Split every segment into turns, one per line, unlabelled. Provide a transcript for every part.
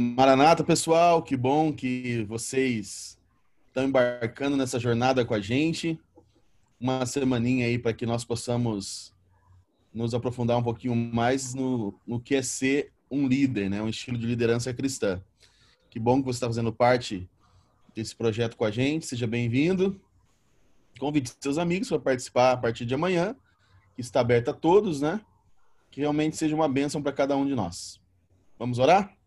Maranata, pessoal, que bom que vocês estão embarcando nessa jornada com a gente. Uma semaninha aí para que nós possamos nos aprofundar um pouquinho mais no, no que é ser um líder, né? Um estilo de liderança cristã. Que bom que você está fazendo parte desse projeto com a gente. Seja bem-vindo. Convide seus amigos para participar a partir de amanhã, que está aberto a todos, né? Que realmente seja uma bênção para cada um de nós. Vamos orar?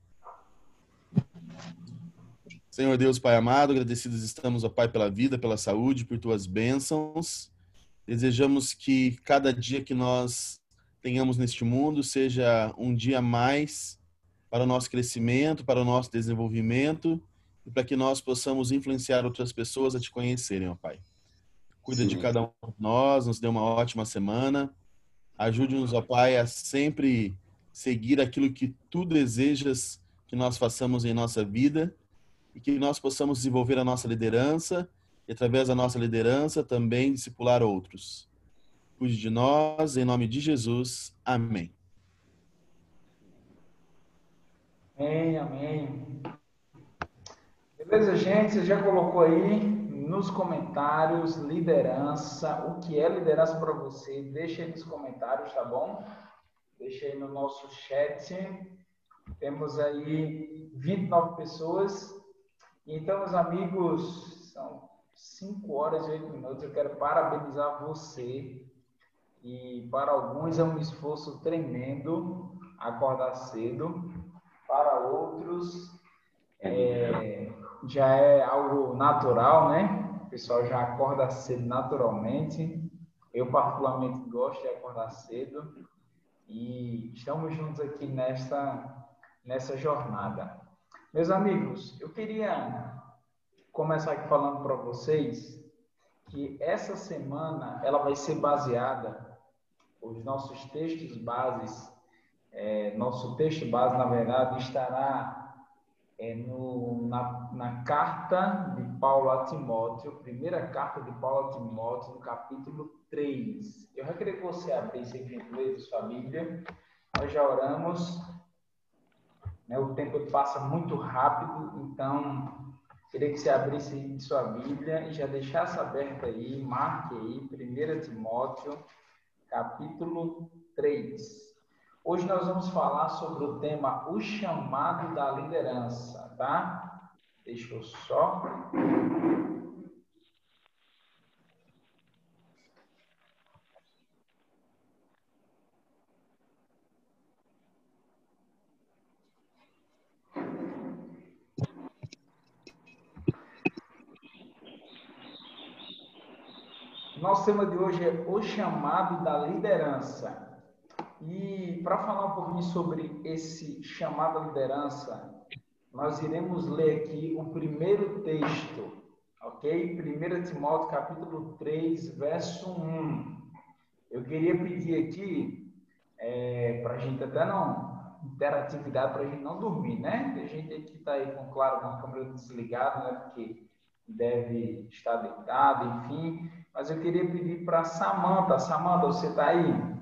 Senhor Deus, Pai amado, agradecidos estamos, ó Pai, pela vida, pela saúde, por tuas bênçãos. Desejamos que cada dia que nós tenhamos neste mundo seja um dia mais para o nosso crescimento, para o nosso desenvolvimento e para que nós possamos influenciar outras pessoas a te conhecerem, ó Pai. Cuida Sim. de cada um de nós, nos dê uma ótima semana. Ajude-nos, ó Pai, a sempre seguir aquilo que tu desejas que nós façamos em nossa vida e que nós possamos desenvolver a nossa liderança e, através da nossa liderança, também discipular outros. Cuide de nós, em nome de Jesus. Amém.
Amém, amém. Beleza, gente? Você já colocou aí nos comentários liderança, o que é liderança para você? Deixa aí nos comentários, tá bom? Deixa aí no nosso chat. Temos aí 29 pessoas então, meus amigos, são 5 horas e 8 minutos. Eu quero parabenizar você. E para alguns é um esforço tremendo acordar cedo. Para outros é, já é algo natural, né? O pessoal já acorda cedo naturalmente. Eu, particularmente, gosto de acordar cedo. E estamos juntos aqui nessa, nessa jornada. Meus amigos, eu queria começar aqui falando para vocês que essa semana ela vai ser baseada, os nossos textos bases, é, nosso texto base, na verdade, estará é, no, na, na carta de Paulo a Timóteo, primeira carta de Paulo a Timóteo, no capítulo 3. Eu já queria que você abrisse aqui em sua Bíblia. Nós já oramos né? O tempo passa muito rápido, então queria que você abrisse sua Bíblia e já deixasse aberta aí, marque aí, 1 Timóteo, capítulo 3. Hoje nós vamos falar sobre o tema o chamado da liderança, tá? Deixa eu só Nosso tema de hoje é o chamado da liderança. E para falar um pouquinho sobre esse chamado à liderança, nós iremos ler aqui o primeiro texto, ok? 1 Timóteo capítulo 3, verso 1. Eu queria pedir aqui, é, para a gente até não, interatividade, para a gente não dormir, né? Tem gente aqui que está aí com, claro, com a câmera desligada, né? Porque deve estar deitado, enfim mas eu queria pedir para Samanta. Samanta, você está aí?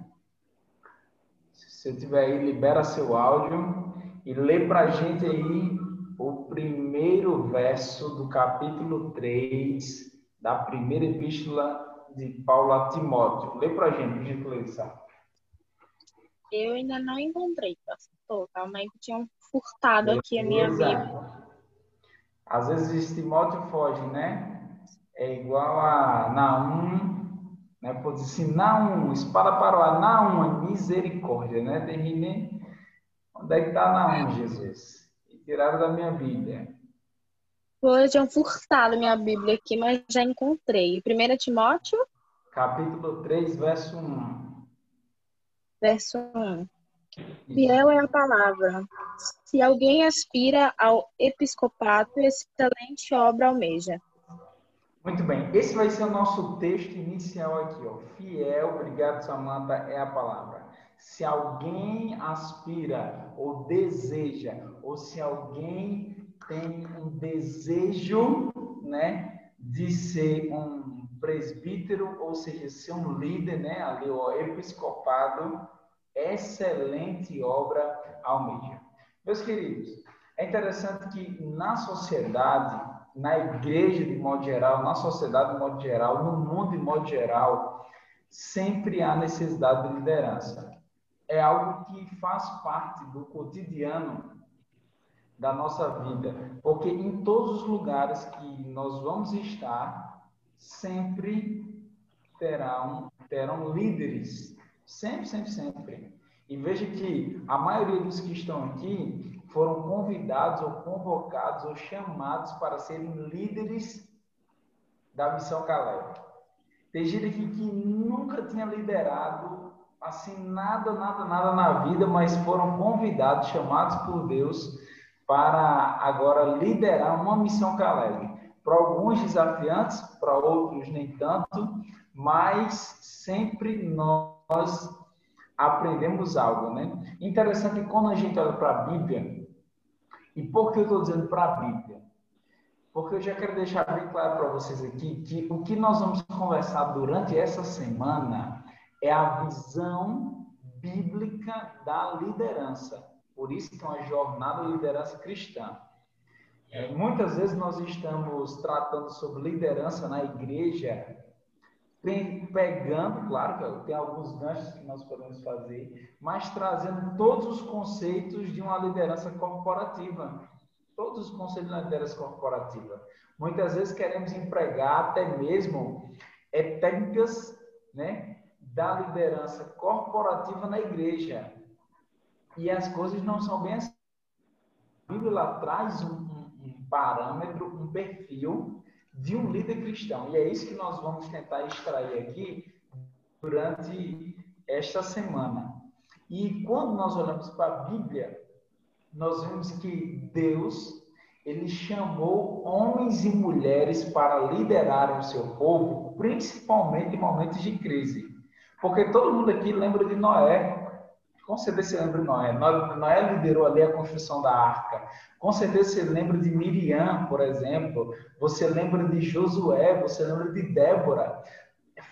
Se você estiver aí, libera seu áudio e lê para a gente aí o primeiro verso do capítulo 3 da primeira epístola de Paulo a Timóteo. Lê para a gente, por gentileza.
Eu ainda não encontrei, pastor. Calma aí que tinham furtado aqui a minha Bíblia.
Às vezes Timóteo foge, né? É igual a Naum, né? Pode dizer assim, Naum, espada para o Naum, misericórdia, né? Terminei. Onde é que está Naum, Jesus? E tiraram da minha Bíblia.
Hoje tinham furtado minha Bíblia aqui, mas já encontrei. 1 Timóteo?
Capítulo 3, verso 1.
Verso 1. Fiel é a palavra. Se alguém aspira ao episcopato, excelente obra almeja.
Muito bem, esse vai ser o nosso texto inicial aqui, ó. Fiel, obrigado Samantha, é a palavra. Se alguém aspira ou deseja, ou se alguém tem um desejo, né, de ser um presbítero, ou seja, ser um líder, né, ali o episcopado, excelente obra almeja. Meus queridos, É interessante que na sociedade, na igreja de modo geral, na sociedade de modo geral, no mundo de modo geral, sempre há necessidade de liderança. É algo que faz parte do cotidiano da nossa vida, porque em todos os lugares que nós vamos estar, sempre terão, terão líderes, sempre, sempre, sempre. E veja que a maioria dos que estão aqui foram convidados ou convocados ou chamados para serem líderes da missão Caleb. Tem gente aqui que nunca tinha liderado assim nada, nada, nada na vida, mas foram convidados, chamados por Deus para agora liderar uma missão Caleb. Para alguns desafiantes, para outros nem tanto, mas sempre nós aprendemos algo, né? Interessante que quando a gente olha para a Bíblia, e por que eu estou dizendo para a Bíblia? Porque eu já quero deixar bem claro para vocês aqui que o que nós vamos conversar durante essa semana é a visão bíblica da liderança. Por isso que é uma jornada de liderança cristã. É, muitas vezes nós estamos tratando sobre liderança na igreja, pegando, claro tem alguns ganchos que nós podemos fazer, mas trazendo todos os conceitos de uma liderança corporativa. Todos os conceitos da liderança corporativa. Muitas vezes queremos empregar até mesmo é, técnicas né, da liderança corporativa na igreja. E as coisas não são bem assim. A Bíblia traz um, um, um parâmetro, um perfil de um líder cristão. E é isso que nós vamos tentar extrair aqui durante esta semana. E quando nós olhamos para a Bíblia, nós vemos que Deus ele chamou homens e mulheres para liderarem o seu povo, principalmente em momentos de crise. Porque todo mundo aqui lembra de Noé, com certeza você lembra de Noé. Noé liderou ali a construção da arca. Com certeza você lembra de Miriam, por exemplo. Você lembra de Josué, você lembra de Débora.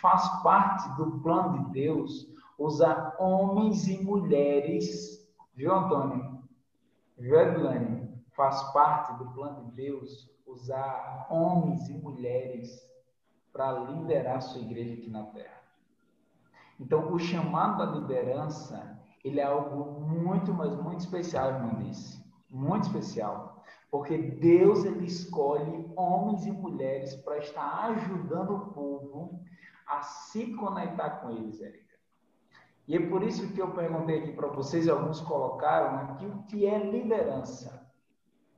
Faz parte do plano de Deus usar homens e mulheres. Viu, Antônio? Viu, Edilane? Faz parte do plano de Deus usar homens e mulheres para liderar a sua igreja aqui na terra. Então, o chamado da liderança ele é algo muito, mas muito especial, irmão disse. Muito especial. Porque Deus ele escolhe homens e mulheres para estar ajudando o povo a se conectar com eles, Érica. E é por isso que eu perguntei aqui para vocês, alguns colocaram aqui, o que é liderança.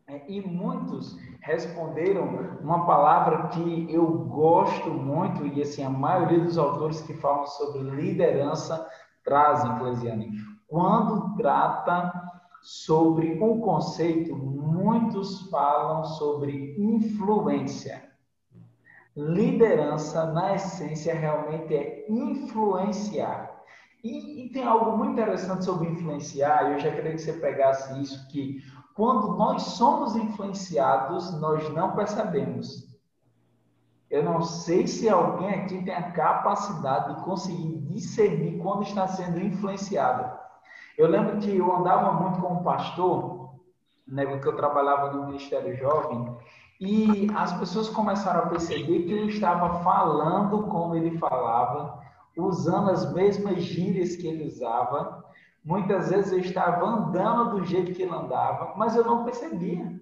É, e muitos responderam uma palavra que eu gosto muito, e assim, a maioria dos autores que falam sobre liderança trazem, Clesiane, quando trata sobre um conceito, muitos falam sobre influência. Liderança, na essência, realmente é influenciar. E, e, tem algo muito interessante sobre influenciar, eu já queria que você pegasse isso, que quando nós somos influenciados, nós não percebemos. Eu não sei se alguém aqui tem a capacidade de conseguir discernir quando está sendo influenciado. Eu lembro que eu andava muito com um pastor, né, que eu trabalhava no Ministério Jovem, e as pessoas começaram a perceber que eu estava falando como ele falava, usando as mesmas gírias que ele usava. Muitas vezes eu estava andando do jeito que ele andava, mas eu não percebia.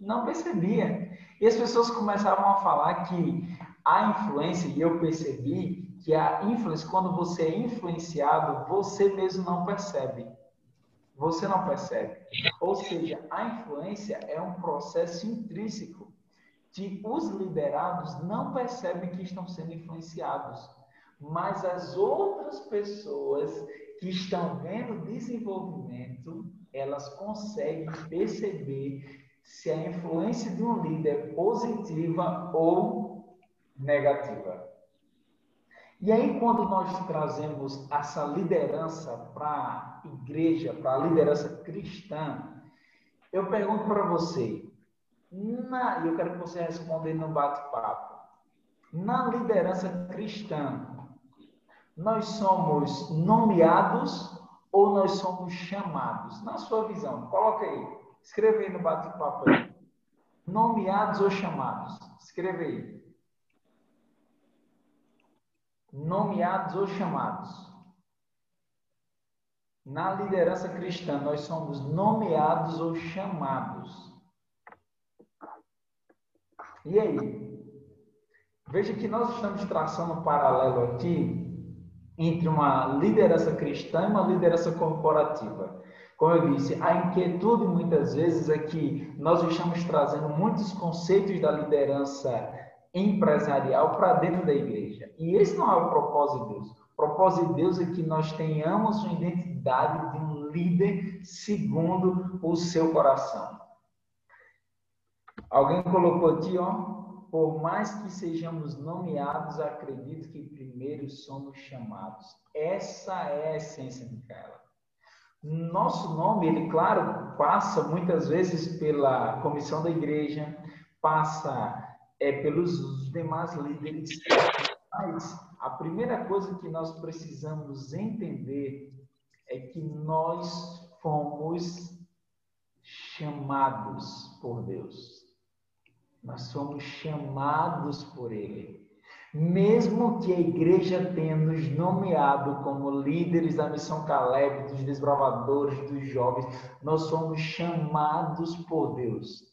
Não percebia. E as pessoas começavam a falar que a influência, e eu percebi que a influência, quando você é influenciado, você mesmo não percebe. Você não percebe. Ou seja, a influência é um processo intrínseco que os liderados não percebem que estão sendo influenciados, mas as outras pessoas que estão vendo desenvolvimento, elas conseguem perceber se a influência de um líder é positiva ou negativa. E aí, quando nós trazemos essa liderança para igreja, para a liderança cristã, eu pergunto para você, e eu quero que você responda no bate-papo. Na liderança cristã, nós somos nomeados ou nós somos chamados? Na sua visão, coloca aí. Escreva aí no bate-papo. Nomeados ou chamados? Escreva aí. Nomeados ou chamados? Na liderança cristã, nós somos nomeados ou chamados. E aí? Veja que nós estamos traçando um paralelo aqui entre uma liderança cristã e uma liderança corporativa. Como eu disse, a inquietude muitas vezes é que nós estamos trazendo muitos conceitos da liderança empresarial para dentro da igreja. E esse não é o propósito de Deus. O propósito de Deus é que nós tenhamos uma identidade de um líder segundo o seu coração. Alguém colocou aqui, ó, por mais que sejamos nomeados, acredito que primeiro somos chamados. Essa é a essência, Micaela. Nosso nome, ele, claro, passa muitas vezes pela comissão da igreja, passa é, pelos demais líderes, mas a primeira coisa que nós precisamos entender é que nós fomos chamados por Deus. Nós somos chamados por Ele. Mesmo que a igreja tenha nos nomeado como líderes da missão Caleb, dos desbravadores, dos jovens, nós somos chamados por Deus.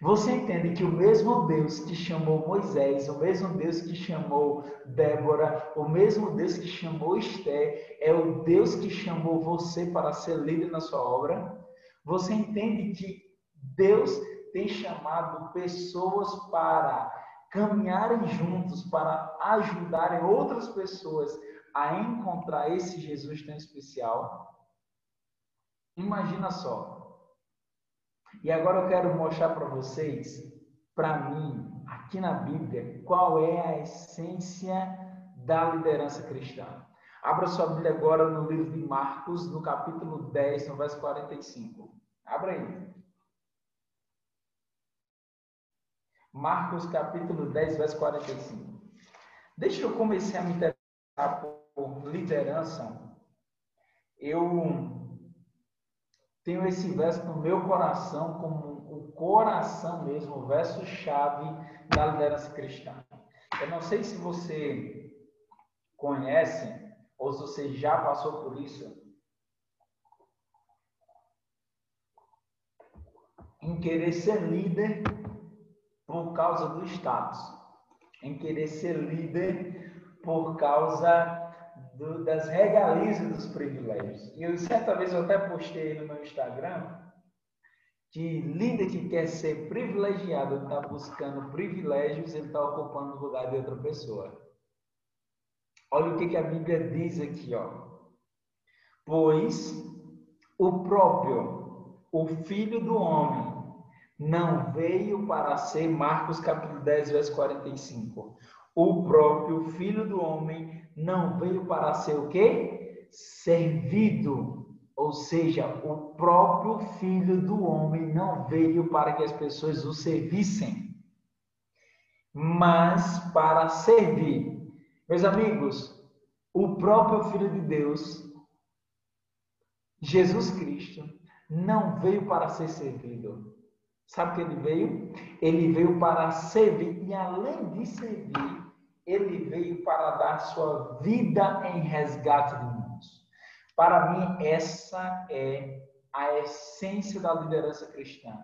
Você entende que o mesmo Deus que chamou Moisés, o mesmo Deus que chamou Débora, o mesmo Deus que chamou Esté, é o Deus que chamou você para ser líder na sua obra? Você entende que Deus tem chamado pessoas para caminharem juntos, para ajudarem outras pessoas a encontrar esse Jesus tão especial. Imagina só. E agora eu quero mostrar para vocês, para mim, aqui na Bíblia, qual é a essência da liderança cristã. Abra sua Bíblia agora no livro de Marcos, no capítulo 10, no verso 45. Abra aí. Marcos capítulo 10, verso 45. Deixa eu começar a me interessar por liderança. Eu tenho esse verso no meu coração como o coração mesmo, o verso chave da liderança cristã. Eu não sei se você conhece ou se você já passou por isso. Em querer ser líder por causa do status, em querer ser líder por causa do, das regalias dos privilégios. E eu, certa vez eu até postei no meu Instagram que líder que quer ser privilegiado está buscando privilégios, ele está ocupando o lugar de outra pessoa. Olha o que, que a Bíblia diz aqui, ó. Pois o próprio, o Filho do Homem, não veio para ser, Marcos capítulo 10, verso 45. O próprio Filho do Homem não veio para ser o quê? Servido. Ou seja, o próprio Filho do Homem não veio para que as pessoas o servissem, mas para servir. Meus amigos, o próprio Filho de Deus, Jesus Cristo, não veio para ser servido, Sabe que ele veio? Ele veio para servir e além de servir, ele veio para dar sua vida em resgate de muitos. Para mim, essa é a essência da liderança cristã.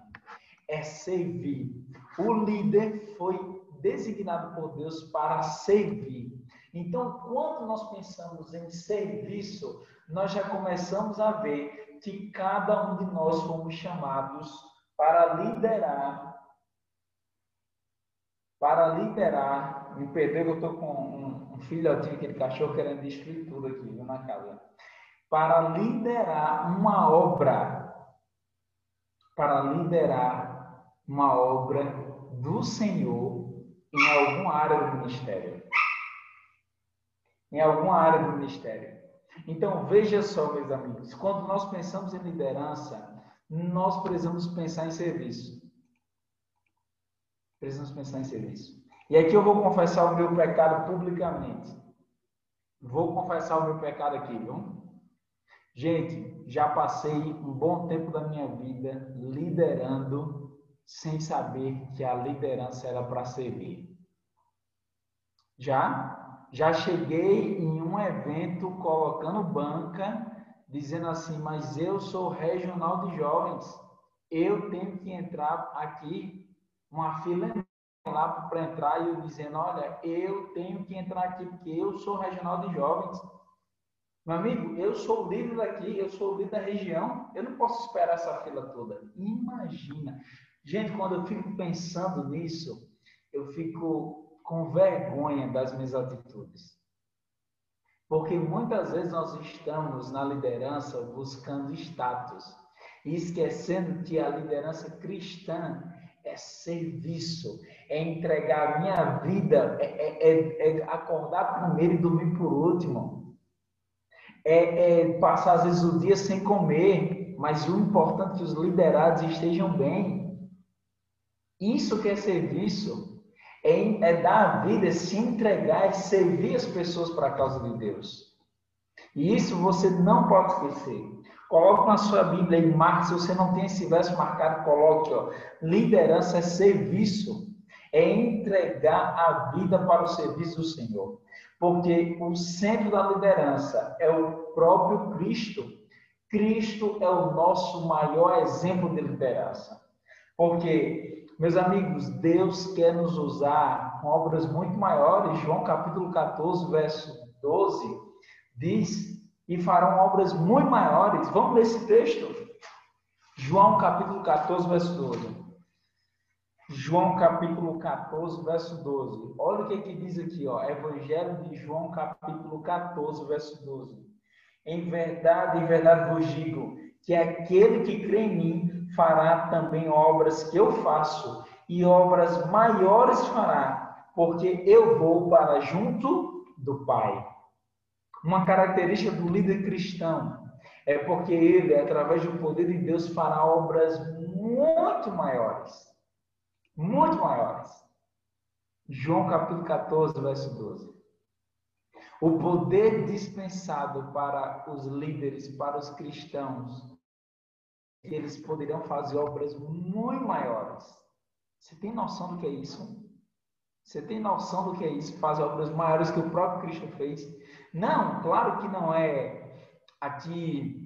É servir. O líder foi designado por Deus para servir. Então, quando nós pensamos em serviço, nós já começamos a ver que cada um de nós fomos chamados para liderar, para liderar, me perdoe eu estou com um, um filhotinho, aquele cachorro querendo destruir aqui, viu, na casa. Para liderar uma obra, para liderar uma obra do Senhor em alguma área do ministério. Em alguma área do ministério. Então, veja só, meus amigos, quando nós pensamos em liderança, nós precisamos pensar em serviço. Precisamos pensar em serviço. E aqui eu vou confessar o meu pecado publicamente. Vou confessar o meu pecado aqui, viu? Gente, já passei um bom tempo da minha vida liderando sem saber que a liderança era para servir. Já já cheguei em um evento colocando banca, dizendo assim: "Mas eu sou regional de jovens. Eu tenho que entrar aqui uma fila lá para entrar e eu dizendo: Olha, eu tenho que entrar aqui porque eu sou regional de jovens. Meu amigo, eu sou o líder daqui, eu sou o líder da região, eu não posso esperar essa fila toda. Imagina. Gente, quando eu fico pensando nisso, eu fico com vergonha das minhas atitudes. Porque muitas vezes nós estamos na liderança buscando status e esquecendo que a liderança cristã é serviço, é entregar a minha vida, é, é, é, é acordar primeiro e dormir por último. É, é, passar às vezes o dia sem comer, mas o importante é que os liderados estejam bem. Isso que é serviço, é, dar a vida, é se entregar, é servir as pessoas para a causa de Deus. E isso você não pode esquecer. Coloque na sua Bíblia em Marcos, se você não tem esse verso marcado, coloque, ó. Liderança é serviço, é entregar a vida para o serviço do Senhor. Porque o centro da liderança é o próprio Cristo. Cristo é o nosso maior exemplo de liderança. Porque, meus amigos, Deus quer nos usar com obras muito maiores. João capítulo 14, verso 12, diz e farão obras muito maiores. Vamos ler esse texto? João capítulo 14, verso 12. João capítulo 14, verso 12. Olha o que, que diz aqui, ó. Evangelho de João capítulo 14, verso 12. Em verdade, em verdade vos digo que aquele que crê em mim fará também obras que eu faço, e obras maiores fará, porque eu vou para junto do Pai. Uma característica do líder cristão é porque ele, através do poder de Deus, fará obras muito maiores. Muito maiores. João capítulo 14, verso 12. O poder dispensado para os líderes, para os cristãos, eles poderiam fazer obras muito maiores. Você tem noção do que é isso? Você tem noção do que é isso? Fazer obras maiores que o próprio Cristo fez? Não, claro que não é aqui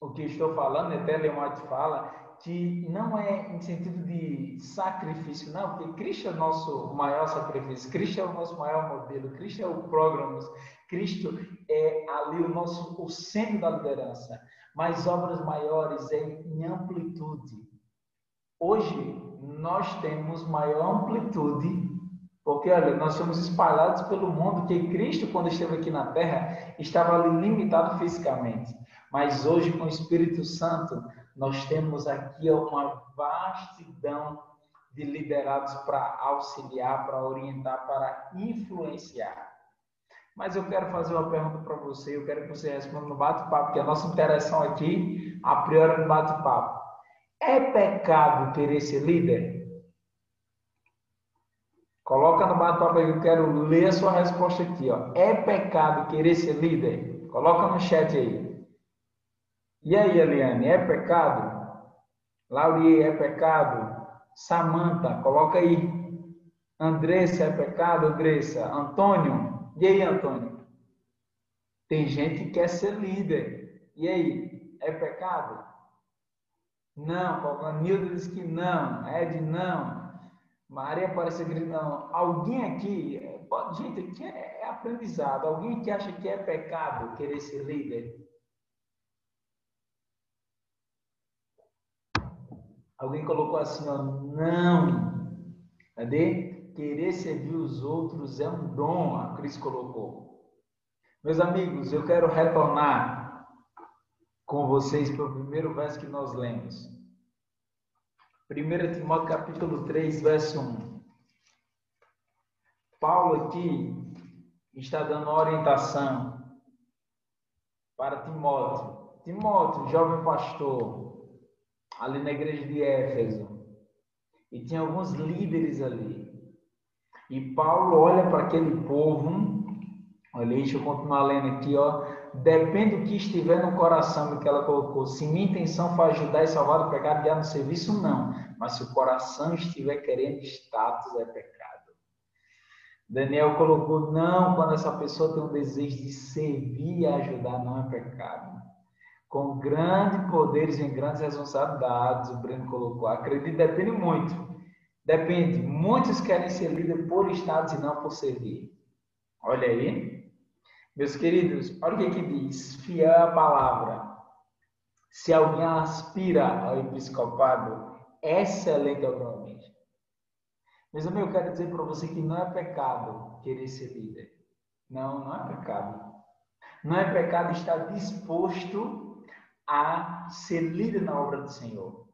o que estou falando, até Leon White fala, que não é em sentido de sacrifício, não, porque Cristo é o nosso maior sacrifício, Cristo é o nosso maior modelo, Cristo é o programa, Cristo é ali o nosso o centro da liderança, mas obras maiores em amplitude. Hoje nós temos maior amplitude porque, olha, nós somos espalhados pelo mundo, que Cristo, quando esteve aqui na Terra, estava limitado fisicamente. Mas hoje, com o Espírito Santo, nós temos aqui uma vastidão de liderados para auxiliar, para orientar, para influenciar. Mas eu quero fazer uma pergunta para você, eu quero que você responda no bate-papo, porque a nossa interação aqui, a priori, no bate-papo. É pecado querer ser líder? Coloca no bate-papo aí, eu quero ler a sua resposta aqui. Ó. É pecado querer ser líder? Coloca no chat aí. E aí, Eliane, é pecado? Laurie, é pecado? Samanta, coloca aí. Andressa, é pecado? Andressa. Antônio, e aí, Antônio? Tem gente que quer ser líder. E aí, é pecado? Não, Nildo diz que não. Ed, não. Maria Aparecida gritando, alguém aqui, gente, aqui é, é aprendizado, alguém que acha que é pecado querer ser líder? Alguém colocou assim, ó, não. Cadê? Querer servir os outros é um dom, a Cris colocou. Meus amigos, eu quero retornar com vocês para o primeiro verso que nós lemos. 1 Timóteo capítulo 3, verso 1. Paulo aqui está dando orientação para Timóteo. Timóteo, jovem pastor, ali na igreja de Éfeso. E tinha alguns líderes ali. E Paulo olha para aquele povo. Olha, deixa eu continuar lendo aqui, ó. depende do que estiver no coração, do que ela colocou. Se minha intenção for ajudar e salvar do pecado, guiar no serviço, não. Mas se o coração estiver querendo status, é pecado. Daniel colocou, não, quando essa pessoa tem um desejo de servir e ajudar, não é pecado. Com grandes poderes e grandes responsabilidades, o Breno colocou. Acredito, depende muito. Depende. Muitos querem ser líder por status e não por servir. Olha aí. Meus queridos, olha o que, que diz. Fiel à palavra. Se alguém aspira ao episcopado, excelente autonomia. Mas eu quero dizer para você que não é pecado querer ser líder. Não, não é pecado. Não é pecado estar disposto a ser líder na obra do Senhor.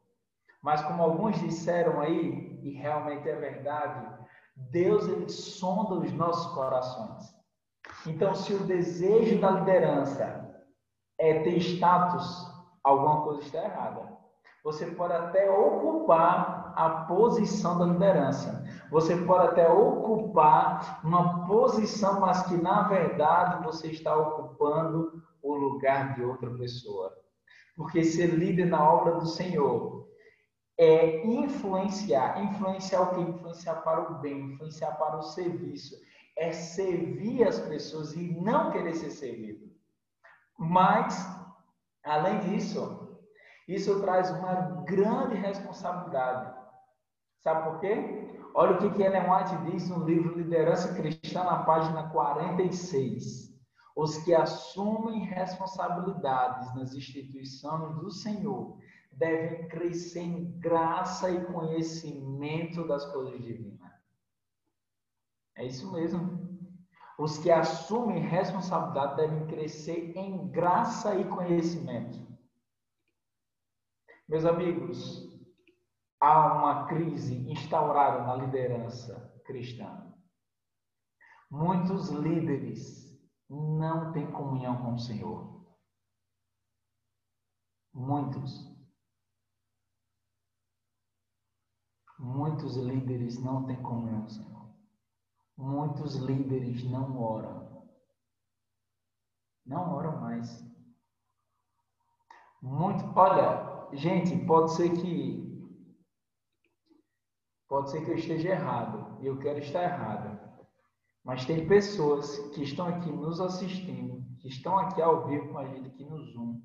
Mas como alguns disseram aí, e realmente é verdade, Deus ele sonda os nossos corações. Então, se o desejo da liderança é ter status, alguma coisa está errada. Você pode até ocupar a posição da liderança. Você pode até ocupar uma posição, mas que na verdade você está ocupando o lugar de outra pessoa. Porque ser líder na obra do Senhor é influenciar. Influenciar o que? Influenciar para o bem, influenciar para o serviço. É servir as pessoas e não querer ser servido. Mas, além disso, isso traz uma grande responsabilidade. Sabe por quê? Olha o que, Ellen White diz no livro Liderança Cristã, na página 46. Os que assumem responsabilidades nas instituições do Senhor devem crescer em graça e conhecimento das coisas divinas. É isso mesmo. Os que assumem responsabilidade devem crescer em graça e conhecimento. Meus amigos, há uma crise instaurada na liderança cristã. Muitos líderes não têm comunhão com o Senhor. Muitos. Muitos líderes não têm comunhão Senhor. Muitos líderes não oram. Não oram mais. Muito, olha, gente, pode ser que pode ser que eu esteja errado e eu quero estar errado. Mas tem pessoas que estão aqui nos assistindo, que estão aqui ao vivo com a gente aqui no Zoom,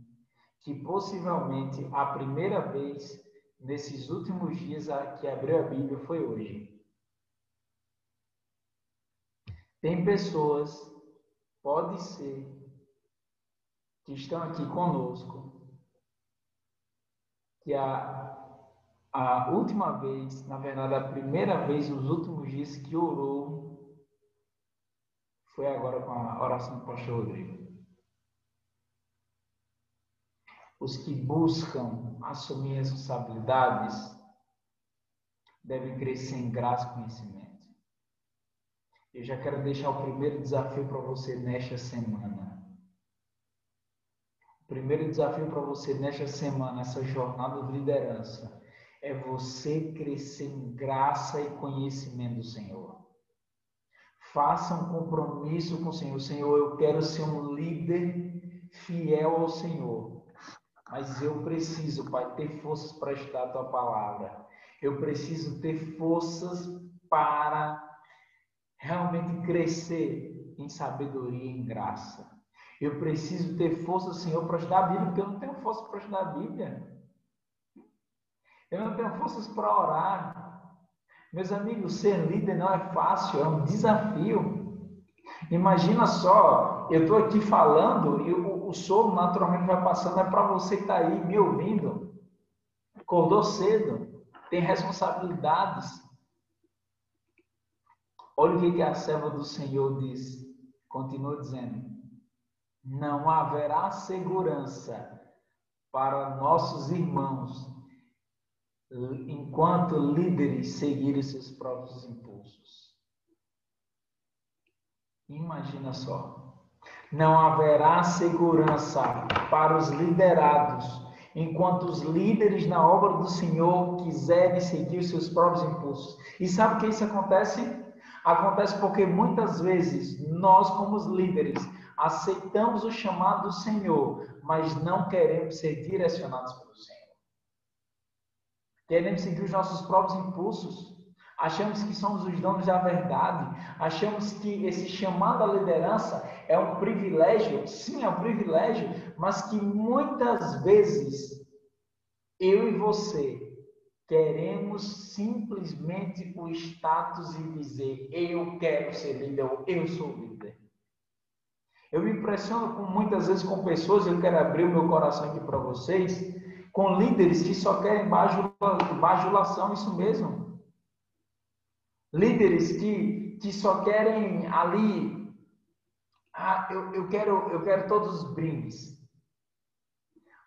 que possivelmente a primeira vez nesses últimos dias que abriu a Bíblia foi hoje. Tem pessoas, pode ser, que estão aqui conosco que a, a última vez, na verdade, a primeira vez nos últimos dias que orou foi agora com a oração do pastor Rodrigo. Os que buscam assumir responsabilidades devem crescer em graça e conhecimento. Eu já quero deixar o primeiro desafio para você nesta semana. O primeiro desafio para você nesta semana, essa jornada de liderança, é você crescer em graça e conhecimento do Senhor. Faça um compromisso com o Senhor. Senhor, eu quero ser um líder fiel ao Senhor. Mas eu preciso, Pai, ter forças para estudar a tua palavra. Eu preciso ter forças para realmente crescer em sabedoria e em graça. Eu preciso ter força, Senhor, para estudar a Bíblia, porque eu não tenho força para estudar a Bíblia. Eu não tenho forças para orar. Meus amigos, ser líder não é fácil, é um desafio. Imagina só, eu estou aqui falando e o, sono naturalmente vai passando, é para você que está aí me ouvindo. Acordou cedo, tem responsabilidades. Olha o que, que a serva do Senhor diz. Continua dizendo não haverá segurança para nossos irmãos enquanto líderes seguirem seus próprios impulsos. Imagina só. Não haverá segurança para os liderados enquanto os líderes na obra do Senhor quiserem seguir seus próprios impulsos. E sabe o que isso acontece? Acontece porque muitas vezes nós, como os líderes, aceitamos o chamado do Senhor, mas não queremos ser direcionados pelo Senhor. Queremos seguir os nossos próprios impulsos. Achamos que somos os donos da verdade. Achamos que esse chamado à liderança é um privilégio. Sim, é um privilégio, mas que muitas vezes eu e você queremos simplesmente o status e dizer eu quero ser líder eu sou líder. Eu me impressiono com, muitas vezes com pessoas, eu quero abrir o meu coração aqui para vocês, com líderes que só querem bajulação, isso mesmo. Líderes que, que só querem ali, ah, eu, eu, quero, eu quero todos os brindes.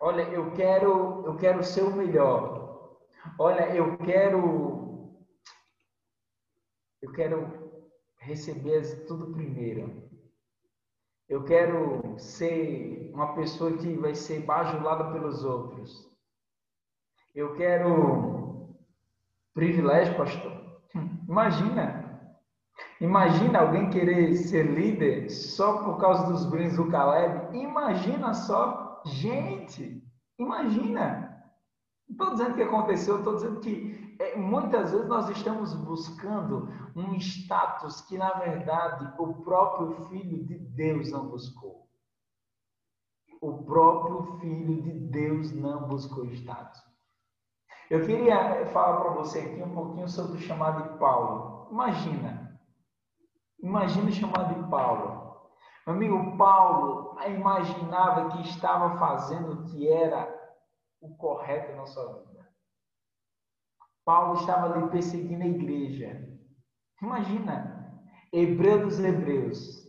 Olha, eu quero, eu quero ser o melhor. Olha, eu quero, eu quero receber tudo primeiro. Eu quero ser uma pessoa que vai ser bajulada pelos outros. Eu quero privilégio, pastor. Imagina. Imagina alguém querer ser líder só por causa dos brindes do Caleb. Imagina só. Gente, imagina. Não estou dizendo que aconteceu, estou dizendo que é, muitas vezes nós estamos buscando um status que, na verdade, o próprio Filho de Deus não buscou. O próprio Filho de Deus não buscou status. Eu queria falar para você aqui um pouquinho sobre o chamado de Paulo. Imagina. Imagina o chamado de Paulo. Meu amigo Paulo imaginava que estava fazendo o que era o correto na sua vida. Paulo estava ali perseguindo a igreja. Imagina, hebreu dos hebreus.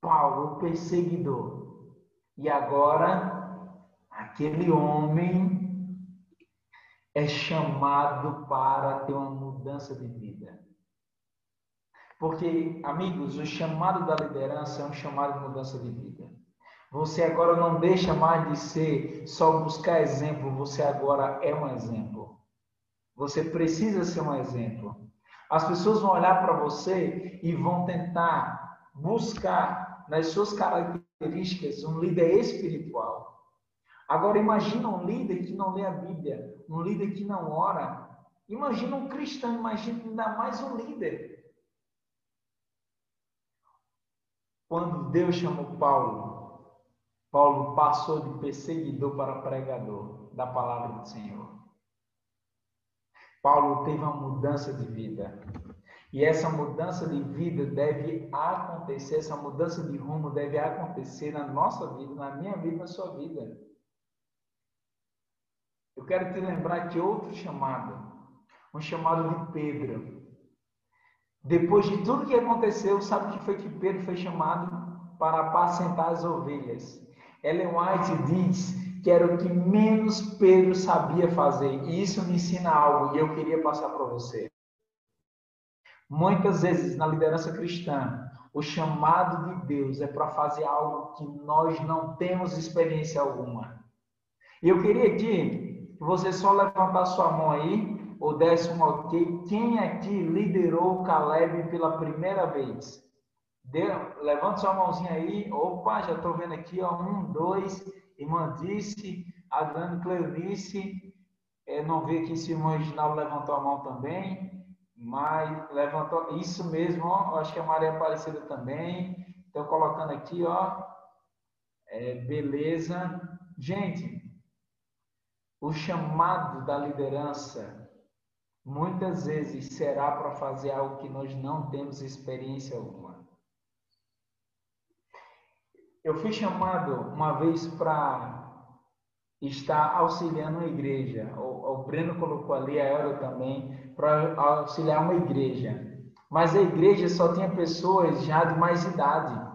Paulo, o perseguidor. E agora, aquele homem é chamado para ter uma mudança de vida. Porque, amigos, o chamado da liderança é um chamado de mudança de vida. Você agora não deixa mais de ser só buscar exemplo, você agora é um exemplo. Você precisa ser um exemplo. As pessoas vão olhar para você e vão tentar buscar nas suas características um líder espiritual. Agora imagina um líder que não lê a Bíblia, um líder que não ora. Imagina um cristão, imagina ainda mais um líder. Quando Deus chamou Paulo, Paulo passou de perseguidor para pregador da palavra do Senhor. Paulo teve uma mudança de vida. E essa mudança de vida deve acontecer, essa mudança de rumo deve acontecer na nossa vida, na minha vida, na sua vida. Eu quero te lembrar de outro chamado, um chamado de Pedro. Depois de tudo que aconteceu, sabe que foi que Pedro foi chamado? Para apacentar as ovelhas. Ellen White diz que era o que menos Pedro sabia fazer. E isso me ensina algo e eu queria passar para você. Muitas vezes na liderança cristã, o chamado de Deus é para fazer algo que nós não temos experiência alguma. E eu queria aqui você só levantar sua mão aí, ou desse um ok. Quem aqui liderou o Caleb pela primeira vez? Levanta sua mãozinha aí. Opa, já estou vendo aqui, ó. Um, dois. Irmã disse, Adriano Cleonice. É, não vi aqui se o irmão original levantou a mão também. Mas levantou. Isso mesmo, ó. Acho que a Maria Aparecida também. Estou colocando aqui, ó. É, beleza. Gente, o chamado da liderança muitas vezes será para fazer algo que nós não temos experiência alguma. Eu fui chamado uma vez para estar auxiliando uma igreja. O, o Breno colocou ali, a Elda também, para auxiliar uma igreja. Mas a igreja só tinha pessoas já de mais idade.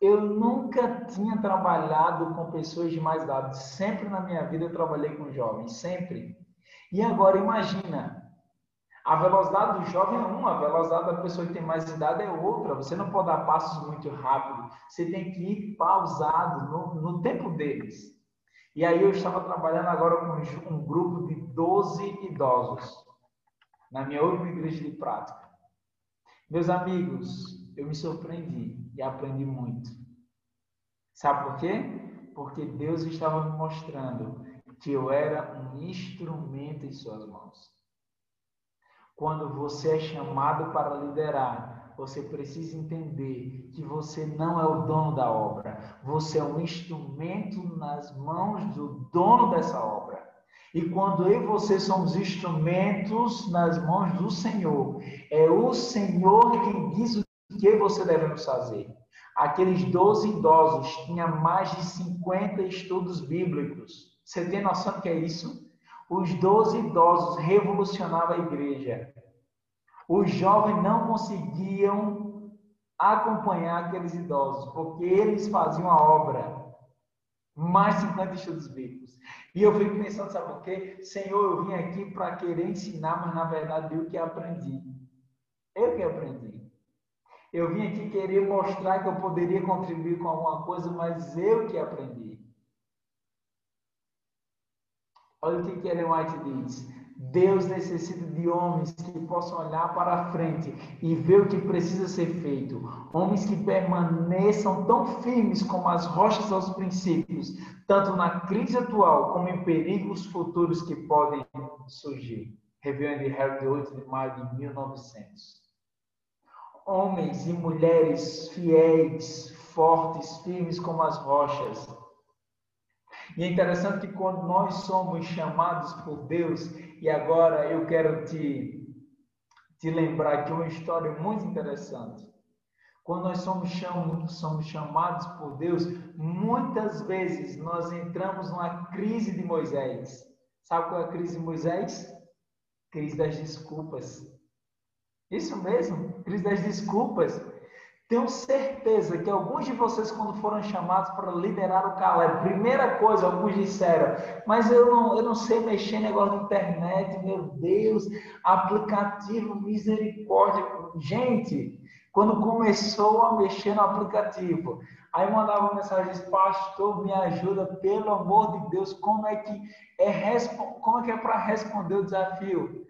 Eu nunca tinha trabalhado com pessoas de mais idade. Sempre na minha vida eu trabalhei com jovens, sempre. E agora imagina, a velocidade do jovem é uma, a velocidade da pessoa que tem mais idade é outra. Você não pode dar passos muito rápido. Você tem que ir pausado no, no tempo deles. E aí eu estava trabalhando agora com um grupo de 12 idosos na minha última igreja de prática. Meus amigos, eu me surpreendi e aprendi muito. Sabe por quê? Porque Deus estava me mostrando que eu era um instrumento em suas mãos. Quando você é chamado para liderar, você precisa entender que você não é o dono da obra, você é um instrumento nas mãos do dono dessa obra. E quando eu e você somos instrumentos nas mãos do Senhor, é o Senhor quem diz o que você deve fazer. Aqueles 12 idosos tinham mais de 50 estudos bíblicos. Você tem noção do que é isso? Os 12 idosos revolucionavam a igreja. Os jovens não conseguiam acompanhar aqueles idosos, porque eles faziam a obra. Mais 50 estudos bíblicos. E eu fico pensando, sabe por quê? Senhor, eu vim aqui para querer ensinar, mas na verdade eu que aprendi. Eu que aprendi. Eu vim aqui querer mostrar que eu poderia contribuir com alguma coisa, mas eu que aprendi. Olha o que, Ellen White diz. Deus necessita de homens que possam olhar para a frente e ver o que precisa ser feito. Homens que permaneçam tão firmes como as rochas aos princípios, tanto na crise atual como em perigos futuros que podem surgir. Review de Harry 8 de maio de 1900. Homens e mulheres fiéis, fortes, firmes como as rochas, e é interessante que quando nós somos chamados por Deus, e agora eu quero te, te lembrar aqui uma história muito interessante. Quando nós somos, cham, somos chamados por Deus, muitas vezes nós entramos numa crise de Moisés. Sabe qual é a crise de Moisés? Crise das desculpas. Isso mesmo, crise das desculpas. Tenho certeza que alguns de vocês, quando foram chamados para liderar o Caleb, primeira coisa, alguns disseram, mas eu não, eu não sei mexer negócio de internet, meu Deus, aplicativo, misericórdia. Gente, quando começou a mexer no aplicativo, aí mandava mensagem, pastor, me ajuda, pelo amor de Deus, como é que é, como é, que é para responder o desafio?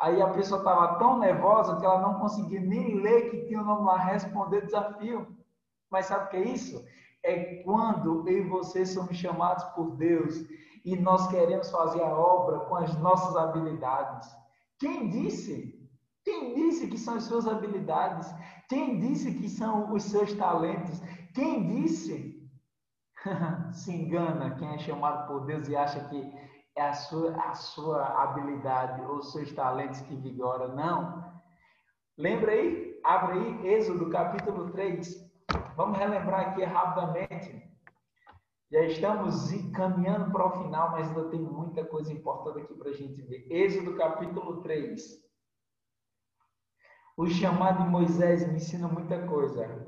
Aí a pessoa estava tão nervosa que ela não conseguia nem ler que tinha o nome lá, responder desafio. Mas sabe o que é isso? É quando eu e você somos chamados por Deus e nós queremos fazer a obra com as nossas habilidades. Quem disse? Quem disse que são as suas habilidades? Quem disse que são os seus talentos? Quem disse? Se engana quem é chamado por Deus e acha que é a sua, a sua habilidade ou seus talentos que vigoram, não. Lembra aí? Abre aí, Êxodo capítulo 3. Vamos relembrar aqui rapidamente. Já estamos caminhando para o final, mas ainda tem muita coisa importante aqui para a gente ver. Êxodo capítulo 3. O chamado de Moisés me ensina muita coisa.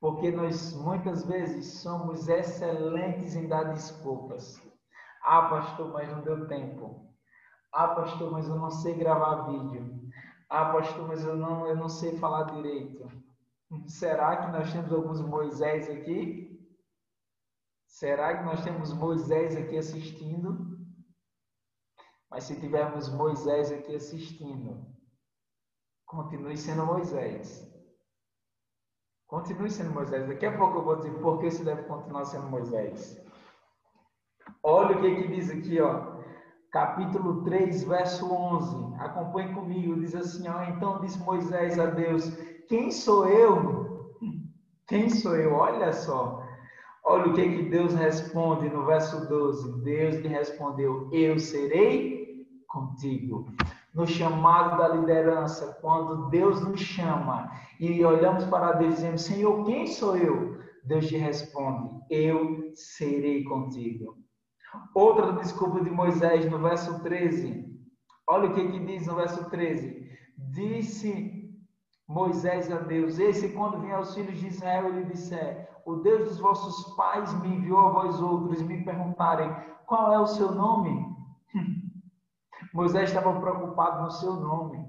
Porque nós muitas vezes somos excelentes em dar desculpas. Ah, pastor, mas não deu tempo. Ah, pastor, mas eu não sei gravar vídeo. Ah, pastor, mas eu não, eu não sei falar direito. Será que nós temos alguns Moisés aqui? Será que nós temos Moisés aqui assistindo? Mas se tivermos Moisés aqui assistindo, continue sendo Moisés. Continue sendo Moisés. Daqui a pouco eu vou dizer por que você deve continuar sendo Moisés. Olha o que, que diz aqui, ó. Capítulo 3, verso 11. Acompanhe comigo. Diz assim, ó. Então disse Moisés a Deus: Quem sou eu? Quem sou eu? Olha só. Olha o que, que Deus responde no verso 12. Deus lhe respondeu: Eu serei contigo. No chamado da liderança, quando Deus nos chama e olhamos para Deus e dizemos: Senhor, quem sou eu? Deus te responde: Eu serei contigo. Outra desculpa de Moisés no verso 13. Olha o que, que diz no verso 13. Disse Moisés a Deus: Esse, quando vier aos filhos de Israel, ele disser: O Deus dos vossos pais me enviou a vós outros, me perguntarem: Qual é o seu nome? Moisés estava preocupado no seu nome.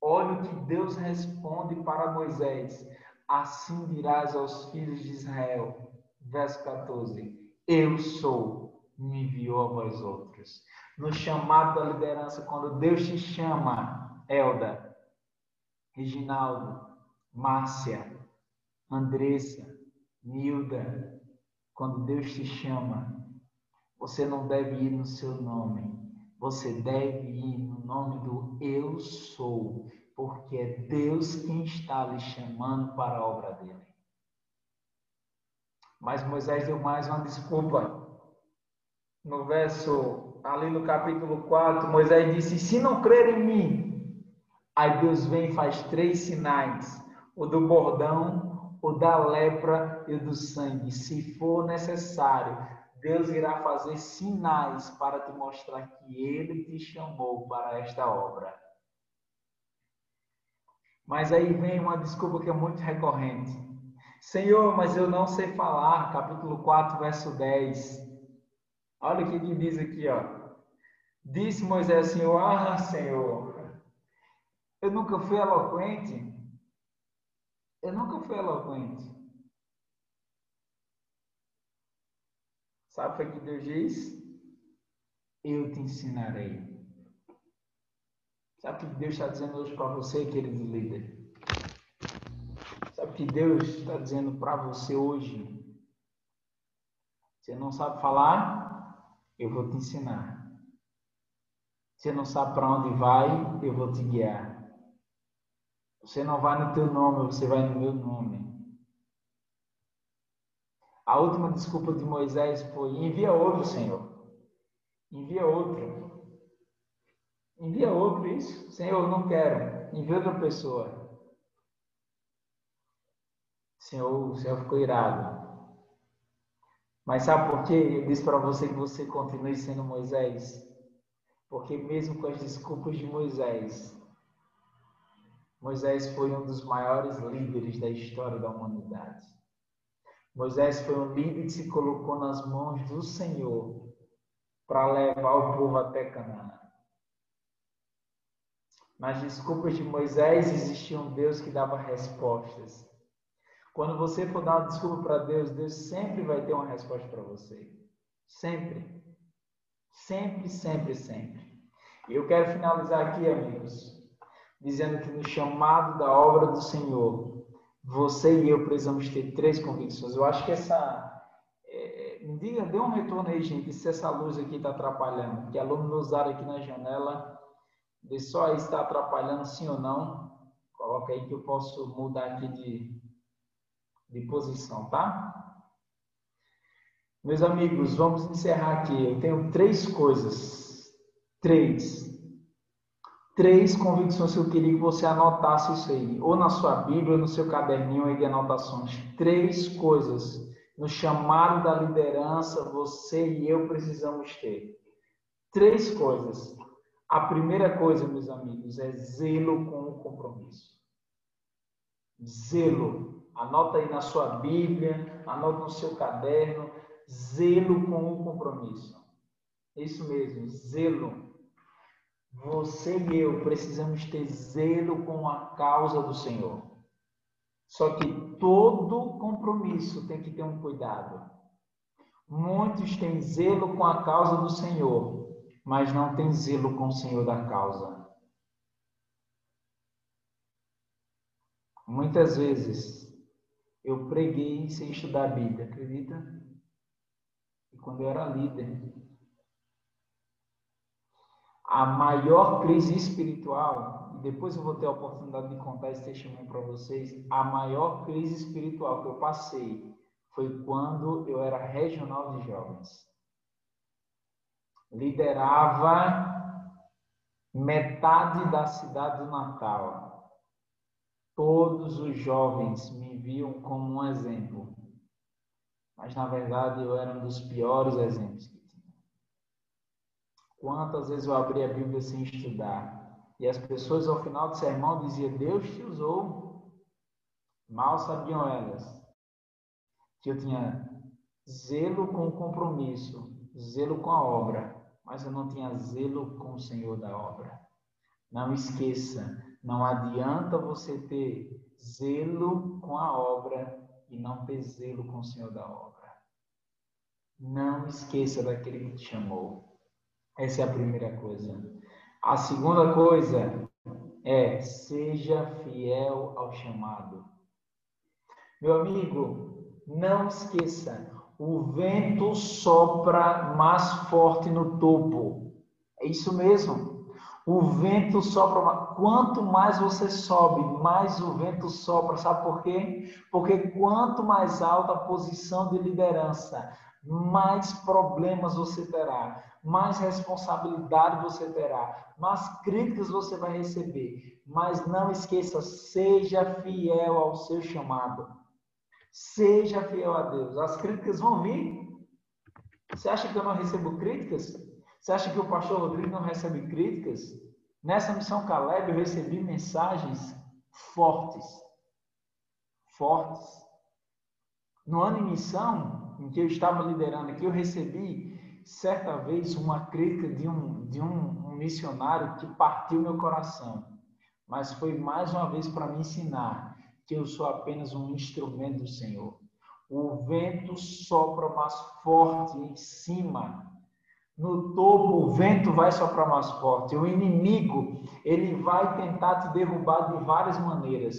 Olha o que Deus responde para Moisés: Assim dirás aos filhos de Israel. Verso 14: Eu sou me enviou a vós outros. No chamado da liderança, quando Deus te chama, Elda, Reginaldo, Márcia, Andressa, Nilda, quando Deus te chama, você não deve ir no seu nome, você deve ir no nome do Eu Sou, porque é Deus quem está lhe chamando para a obra dele. Mas Moisés deu mais uma desculpa. No verso, ali no capítulo 4, Moisés disse: Se não crer em mim, aí Deus vem e faz três sinais: o do bordão, o da lepra e o do sangue. Se for necessário, Deus irá fazer sinais para te mostrar que Ele te chamou para esta obra. Mas aí vem uma desculpa que é muito recorrente. Senhor, mas eu não sei falar. Capítulo 4, verso 10. Olha o que diz aqui, ó. Disse Moisés, Senhor, ah, Senhor, eu nunca fui eloquente. Eu nunca fui eloquente. Sabe o que Deus diz? Eu te ensinarei. Sabe o que Deus está dizendo hoje para você, querido líder? Sabe o que Deus está dizendo para você hoje? Você não sabe falar? Eu vou te ensinar. Você não sabe para onde vai? Eu vou te guiar. Você não vai no teu nome, você vai no meu nome. A última desculpa de Moisés foi: envia outro, Senhor. Envia outro. Envia outro, isso? Senhor, não quero. Envia outra pessoa. Senhor, o Senhor ficou irado. Mas sabe por quê? Eu disse para você que você continue sendo Moisés. Porque mesmo com as desculpas de Moisés, Moisés foi um dos maiores líderes da história da humanidade. Moisés foi um líder que se colocou nas mãos do Senhor para levar o povo até Canaã. Nas desculpas de Moisés existia um Deus que dava respostas. Quando você for dar desculpa para Deus, Deus sempre vai ter uma resposta para você. Sempre. Sempre, sempre, sempre. E eu quero finalizar aqui, amigos, dizendo que no chamado da obra do Senhor, você e eu precisamos ter três convicções. Eu acho que essa. É, me diga, dê um retorno aí, gente, se essa luz aqui está atrapalhando. Que a luminosidade aqui na janela, de só aí está atrapalhando, sim ou não. Coloca aí que eu posso mudar aqui de, de posição, tá? Meus amigos, vamos encerrar aqui. Eu tenho três coisas. Três três convicções que eu queria que você anotasse isso aí, ou na sua Bíblia, ou no seu caderninho aí de anotações. Três coisas no chamado da liderança você e eu precisamos ter. Três coisas. A primeira coisa, meus amigos, é zelo com o compromisso. Zelo. Anota aí na sua Bíblia, anota no seu caderno. Zelo com o compromisso. Isso mesmo, zelo você e eu precisamos ter zelo com a causa do Senhor. Só que todo compromisso tem que ter um cuidado. Muitos têm zelo com a causa do Senhor, mas não têm zelo com o Senhor da causa. Muitas vezes eu preguei sem estudar a Bíblia, acredita? E quando eu era líder, a maior crise espiritual, e depois eu vou ter a oportunidade de contar esse testemunho para vocês, a maior crise espiritual que eu passei foi quando eu era regional de jovens. Liderava metade da cidade do Natal. Todos os jovens me viam como um exemplo. Mas na verdade eu era um dos piores exemplos Quantas vezes eu abri a Bíblia sem estudar? E as pessoas ao final do sermão diziam: Deus te usou. Mal sabiam elas que eu tinha zelo com o compromisso, zelo com a obra, mas eu não tinha zelo com o Senhor da obra. Não esqueça, não adianta você ter zelo com a obra e não ter zelo com o Senhor da obra. Não esqueça daquele que te chamou. Essa é a primeira coisa. A segunda coisa é seja fiel ao chamado. Meu amigo, não esqueça, o vento sopra mais forte no topo. É isso mesmo. O vento sopra. Quanto mais você sobe, mais o vento sopra. Sabe por quê? Porque quanto mais alta a posição de liderança, mais problemas você terá, mais responsabilidade você terá, mais críticas você vai receber. Mas não esqueça, seja fiel ao seu chamado. Seja fiel a Deus. As críticas vão vir. Você acha que eu não recebo críticas? Você acha que o pastor Rodrigo não recebe críticas? Nessa missão Caleb eu recebi mensagens fortes. Fortes. No ano em missão, em que eu estava liderando aqui, eu recebi certa vez uma crítica de um, de um, um missionário que partiu meu coração. Mas foi mais uma vez para me ensinar que eu sou apenas um instrumento do Senhor. O vento sopra mais forte em cima. No topo, o vento vai soprar mais forte. O inimigo, ele vai tentar te derrubar de várias maneiras.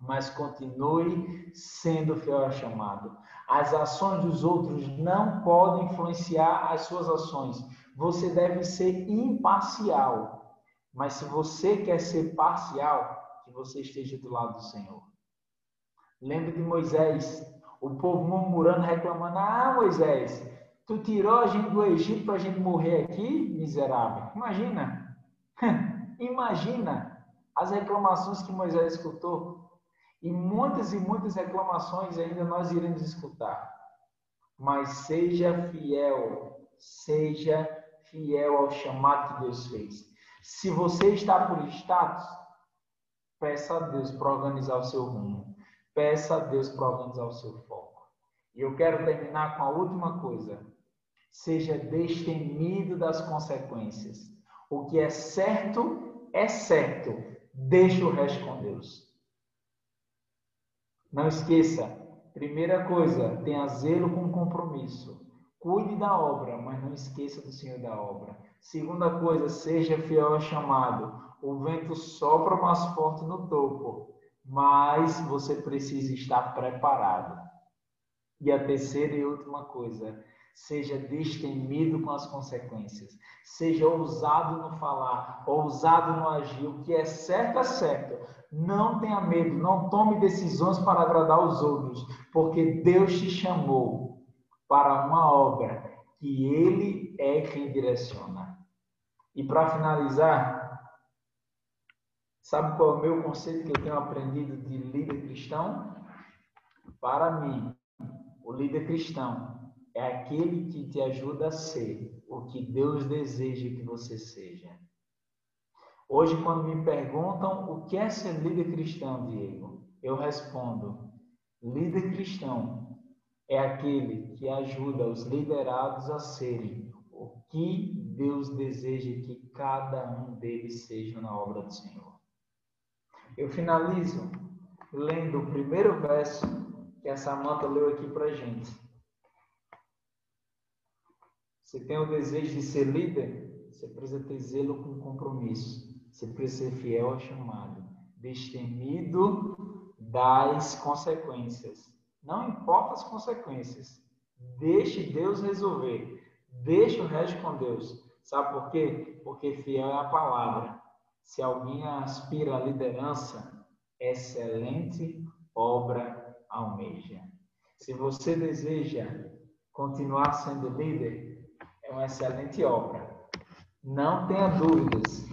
Mas continue sendo fiel ao chamado. As ações dos outros não podem influenciar as suas ações. Você deve ser imparcial. Mas se você quer ser parcial, que você esteja do lado do Senhor. Lembra de Moisés, o povo murmurando, reclamando: Ah, Moisés, tu tirou a gente do Egito para a gente morrer aqui, miserável. Imagina, imagina as reclamações que Moisés escutou. E muitas e muitas reclamações ainda nós iremos escutar. Mas seja fiel, seja fiel ao chamado que Deus fez. Se você está por status, Peça a Deus para organizar o seu rumo. Peça a Deus para organizar o seu foco. E eu quero terminar com a última coisa. Seja destemido das consequências. O que é certo, é certo. Deixe o resto com Deus. Não esqueça, primeira coisa, tenha zelo com compromisso. Cuide da obra, mas não esqueça do Senhor da obra. Segunda coisa, seja fiel ao chamado o vento sopra mais forte no topo, mas você precisa estar preparado. E a terceira e última coisa, seja destemido com as consequências, seja ousado no falar, ousado no agir, o que é certo é certo. Não tenha medo, não tome decisões para agradar os outros, porque Deus te chamou para uma obra que Ele é quem direciona. E para finalizar, Sabe qual é o meu conceito que eu tenho aprendido de líder cristão? Para mim, o líder cristão é aquele que te ajuda a ser o que Deus deseja que você seja. Hoje, quando me perguntam o que é ser líder cristão, Diego, eu respondo: líder cristão é aquele que ajuda os liderados a serem o que Deus deseja que cada um deles seja na obra do Senhor. Eu finalizo lendo o primeiro verso que a Samanta leu aqui para gente. Você tem o desejo de ser líder? Você precisa ter zelo com compromisso. Você precisa ser fiel ao chamado. Destemido das consequências. Não importa as consequências. Deixe Deus resolver. Deixe o resto com Deus. Sabe por quê? Porque fiel é a palavra. Se alguém aspira à liderança, excelente obra almeja. Se você deseja continuar sendo líder, uma excelente obra. Não tenha dúvidas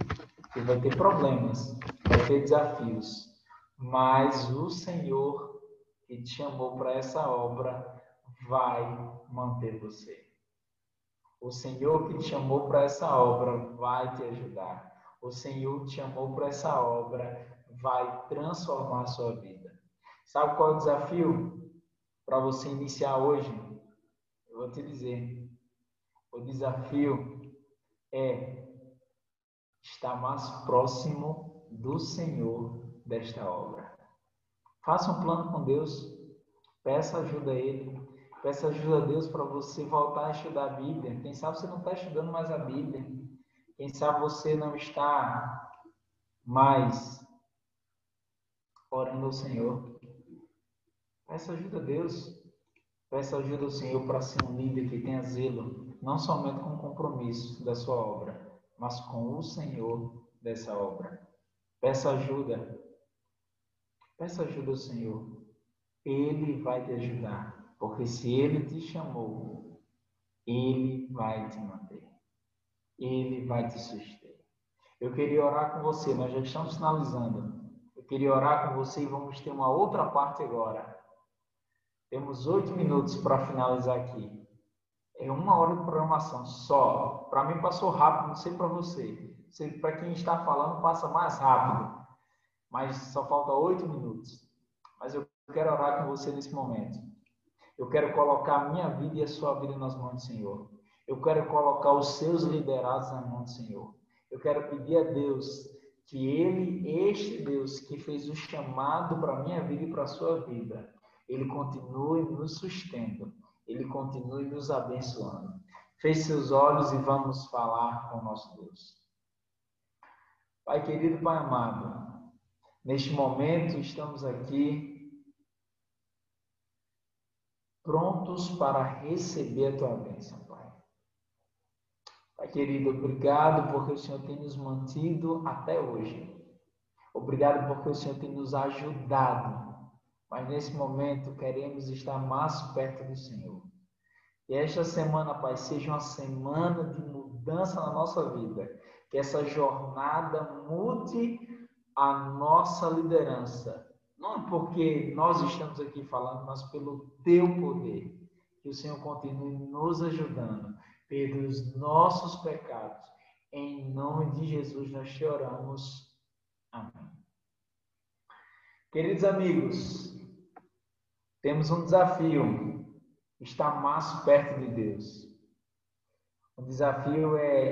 que vai ter problemas, vai ter desafios, mas o Senhor que te chamou para essa obra vai manter você. O Senhor que te chamou para essa obra vai te ajudar o Senhor te chamou para essa obra, vai transformar a sua vida. Sabe qual é o desafio para você iniciar hoje? Eu vou te dizer. O desafio é estar mais próximo do Senhor desta obra. Faça um plano com Deus, peça ajuda a Ele, peça ajuda a Deus para você voltar a estudar a Bíblia. Quem sabe você não está estudando mais a Bíblia. Quem sabe você não está Mas, orando ao Senhor, peça ajuda a Deus. Peça ajuda ao Senhor para ser um líder que tenha zelo, não somente com o compromisso da sua obra, mas com o Senhor dessa obra. Peça ajuda. Peça ajuda ao Senhor. Ele vai te ajudar. Porque se Ele te chamou, Ele vai te manter. Ele vai te suster. Eu queria orar com você, nós já estamos finalizando. Eu queria orar com você e vamos ter uma outra parte agora. Temos oito minutos para finalizar aqui. É uma hora de programação só. Para mim passou rápido, não sei para você. Para quem está falando, passa mais rápido. Mas só falta oito minutos. Mas eu quero orar com você nesse momento. Eu quero colocar a minha vida e a sua vida nas mãos do Senhor. Eu quero colocar os seus liderados nas mãos do Senhor. Eu quero pedir a Deus que Ele, este Deus que fez o chamado para a minha vida e para a sua vida, Ele continue nos sustentando, Ele continue nos abençoando. Feche seus olhos e vamos falar com nosso Deus. Pai querido, Pai amado, neste momento estamos aqui prontos para receber a tua bênção, Pai. Pai querido, obrigado porque o Senhor tem nos mantido até hoje. Obrigado porque o Senhor tem nos ajudado. Mas nesse momento queremos estar mais perto do Senhor. Que esta semana, Pai, seja uma semana de mudança na nossa vida. Que essa jornada mude a nossa liderança não porque nós estamos aqui falando, mas pelo teu poder. Que o Senhor continue nos ajudando pelos nossos pecados. Em nome de Jesus nós te oramos. Amém. Queridos amigos, temos um desafio. Estar mais perto de Deus. O desafio é